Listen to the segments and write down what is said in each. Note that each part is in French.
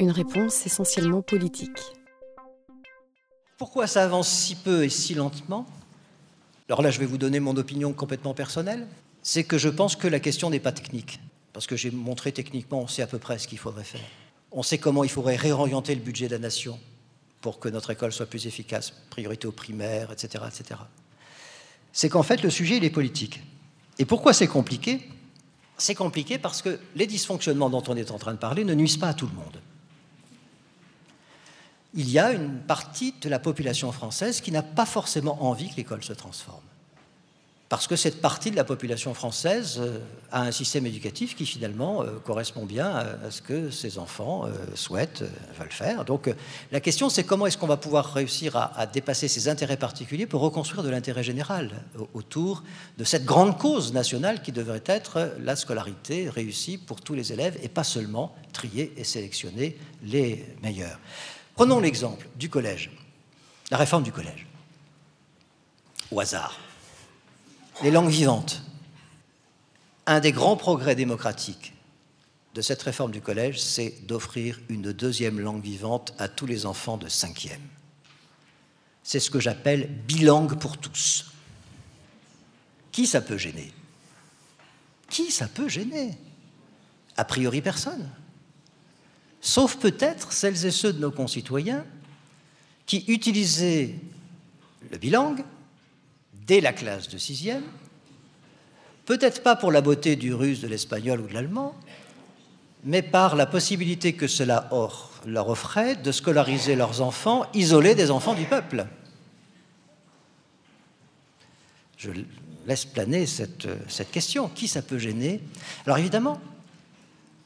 Une réponse essentiellement politique. Pourquoi ça avance si peu et si lentement? Alors là, je vais vous donner mon opinion complètement personnelle. C'est que je pense que la question n'est pas technique. Parce que j'ai montré techniquement, on sait à peu près ce qu'il faudrait faire. On sait comment il faudrait réorienter le budget de la nation pour que notre école soit plus efficace, priorité aux primaires, etc. etc. C'est qu'en fait, le sujet, il est politique. Et pourquoi c'est compliqué? C'est compliqué parce que les dysfonctionnements dont on est en train de parler ne nuisent pas à tout le monde. Il y a une partie de la population française qui n'a pas forcément envie que l'école se transforme parce que cette partie de la population française euh, a un système éducatif qui finalement euh, correspond bien à ce que ses enfants euh, souhaitent, veulent faire. Donc la question c'est comment est-ce qu'on va pouvoir réussir à, dépasser ces intérêts particuliers pour reconstruire de l'intérêt général autour de cette grande cause nationale qui devrait être la scolarité réussie pour tous les élèves et pas seulement trier et sélectionner les meilleurs. Prenons l'exemple du collège, la réforme du collège. Au hasard les langues vivantes. Un des grands progrès démocratiques de cette réforme du collège, c'est d'offrir une deuxième langue vivante à tous les enfants de cinquième. C'est ce que j'appelle bilangue pour tous. Qui ça peut gêner? Qui ça peut gêner? A priori personne. Sauf peut-être celles et ceux de nos concitoyens qui utilisaient le bilangue dès la classe de sixième, peut-être pas pour la beauté du russe, de l'espagnol ou de l'allemand, mais par la possibilité que cela leur offrait de scolariser leurs enfants isolés des enfants du peuple. Je laisse planer cette, cette question. Qui ça peut gêner? Alors évidemment,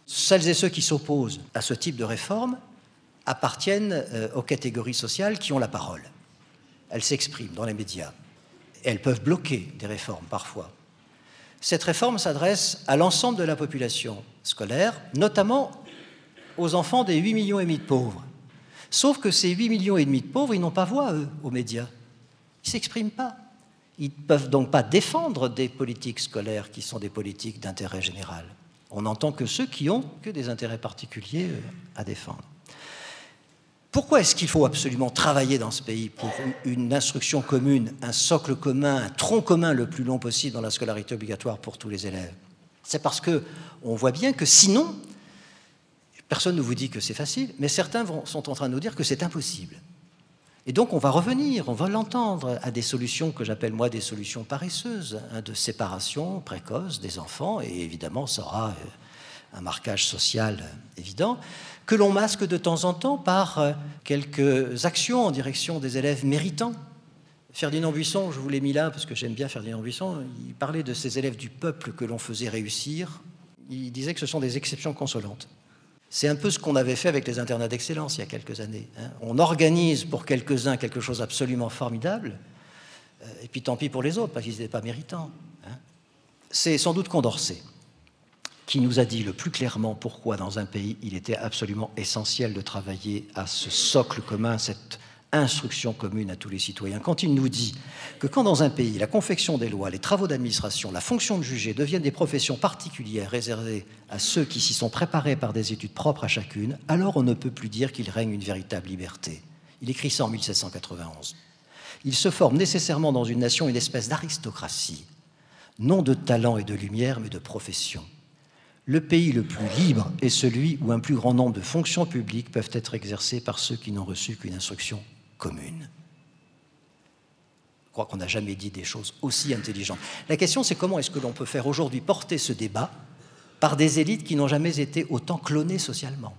celles et ceux qui s'opposent à ce type de réforme appartiennent euh, aux catégories sociales qui ont la parole. Elles s'expriment dans les médias elles peuvent bloquer des réformes parfois. Cette réforme s'adresse à l'ensemble de la population scolaire, notamment aux enfants des 8 millions et demi de pauvres. Sauf que ces 8 millions et demi de pauvres, ils n'ont pas voix, eux, aux médias. Ils ne s'expriment pas. Ils ne peuvent donc pas défendre des politiques scolaires qui sont des politiques d'intérêt général. On n'entend que ceux qui ont que des intérêts particuliers euh, à défendre. Pourquoi est-ce qu'il faut absolument travailler dans ce pays pour une instruction commune, un socle commun, un tronc commun le plus long possible dans la scolarité obligatoire pour tous les élèves? C'est parce que on voit bien que sinon, personne ne vous dit que c'est facile, mais certains sont en train de nous dire que c'est impossible. Et donc on va revenir, on va l'entendre à des solutions que j'appelle moi des solutions paresseuses, hein, de séparation précoce des enfants, et évidemment ça aura euh, un marquage social évident que l'on masque de temps en temps par euh, quelques actions en direction des élèves méritants. Ferdinand Buisson, je vous l'ai mis là parce que j'aime bien Ferdinand Buisson, il parlait de ces élèves du peuple que l'on faisait réussir. Il disait que ce sont des exceptions consolantes. C'est un peu ce qu'on avait fait avec les internats d'excellence il y a quelques années. Hein. On organise pour quelques-uns quelque chose absolument formidable, euh, et puis tant pis pour les autres, parce qu'ils n'étaient pas méritants. Hein. C'est sans doute Condorcet qui nous a dit le plus clairement pourquoi dans un pays il était absolument essentiel de travailler à ce socle commun, cette instruction commune à tous les citoyens. Quand il nous dit que quand dans un pays la confection des lois, les travaux d'administration, la fonction de juger deviennent des professions particulières réservées à ceux qui s'y sont préparés par des études propres à chacune, alors on ne peut plus dire qu'il règne une véritable liberté. Il écrit ça en 1791. Il se forme nécessairement dans une nation une espèce d'aristocratie, non de talent et de lumière, mais de profession. Le pays le plus libre est celui où un plus grand nombre de fonctions publiques peuvent être exercées par ceux qui n'ont reçu qu'une instruction commune. Je crois qu'on n'a jamais dit des choses aussi intelligentes. La question, c'est comment est-ce que l'on peut faire aujourd'hui porter ce débat par des élites qui n'ont jamais été autant clonées socialement?